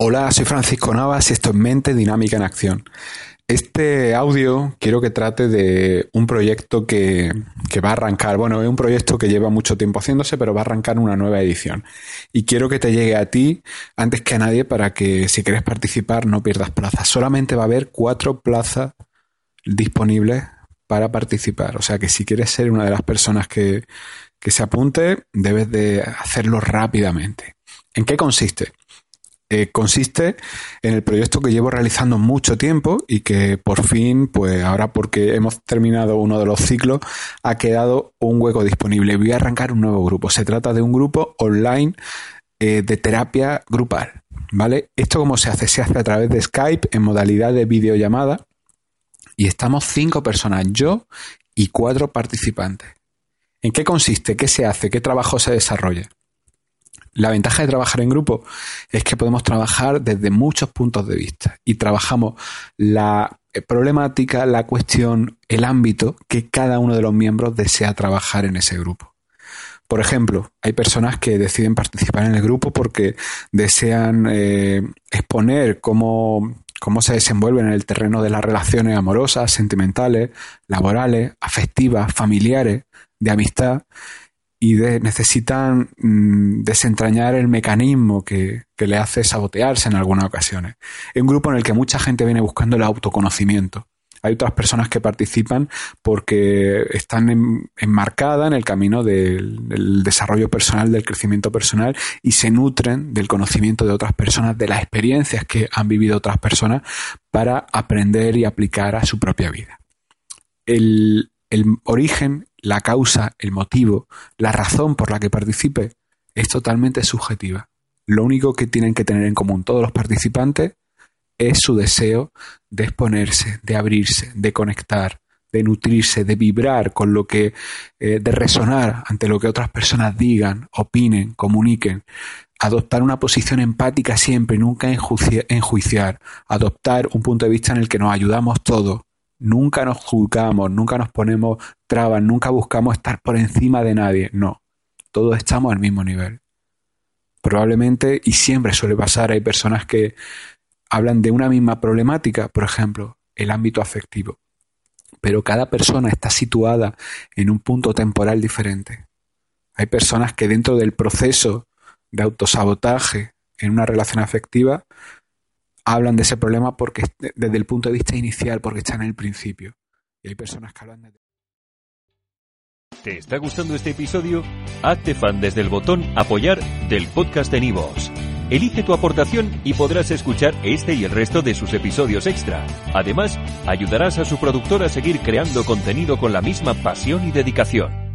Hola, soy Francisco Navas y esto es Mente Dinámica en Acción. Este audio quiero que trate de un proyecto que, va a arrancar. Bueno, es un proyecto que lleva mucho tiempo haciéndose, pero va a arrancar una nueva edición. Y quiero que te llegue a ti antes que a nadie para que si quieres participar no pierdas plazas. Solamente va a haber cuatro plazas disponibles para participar. O sea que si quieres ser una de las personas que, que se apunte, debes de hacerlo rápidamente. ¿En qué consiste? Eh, consiste en el proyecto que llevo realizando mucho tiempo y que por fin, pues ahora porque hemos terminado uno de los ciclos, ha quedado un hueco disponible. Voy a arrancar un nuevo grupo. Se trata de un grupo online eh, de terapia grupal. ¿Vale? Esto cómo se hace? Se hace a través de Skype en modalidad de videollamada y estamos cinco personas, yo y cuatro participantes. ¿En qué consiste? ¿Qué se hace? ¿Qué trabajo se desarrolla? La ventaja de trabajar en grupo es que podemos trabajar desde muchos puntos de vista y trabajamos la problemática, la cuestión, el ámbito que cada uno de los miembros desea trabajar en ese grupo. Por ejemplo, hay personas que deciden participar en el grupo porque desean eh, exponer cómo, cómo se desenvuelven en el terreno de las relaciones amorosas, sentimentales, laborales, afectivas, familiares, de amistad y necesitan mm, desentrañar el mecanismo que, le hace sabotearse en algunas ocasiones. Es un grupo en el que mucha gente viene buscando el autoconocimiento. Hay otras personas que participan porque están enmarcadas en el camino del, desarrollo personal, del crecimiento personal y se nutren del conocimiento de otras personas, de las experiencias que han vivido otras personas para aprender y aplicar a su propia vida. El, el origen la causa, el motivo, la razón por la que participe es totalmente subjetiva. Lo único que tienen que tener en común todos los participantes es su deseo de exponerse, de abrirse, de conectar, de nutrirse, de vibrar con lo que, eh, de resonar ante lo que otras personas digan, opinen, comuniquen, adoptar una posición empática siempre, nunca enjuiciar, adoptar un punto de vista en el que nos ayudamos todos, Nunca nos juzgamos, nunca nos ponemos trabas, nunca buscamos estar por encima de nadie. No, todos estamos al mismo nivel. Probablemente, y siempre suele pasar, hay personas que hablan de una misma problemática, por ejemplo, el ámbito afectivo. Pero cada persona está situada en un punto temporal diferente. Hay personas que dentro del proceso de autosabotaje en una relación afectiva hablan de ese problema porque desde el punto de vista inicial, porque está en el principio. Y hay personas que hablan de... ¿Te está gustando este episodio? Hazte fan desde el botón apoyar del podcast de Nivos. Elige tu aportación y podrás escuchar este y el resto de sus episodios extra. Además, ayudarás a su productor a seguir creando contenido con la misma pasión y dedicación.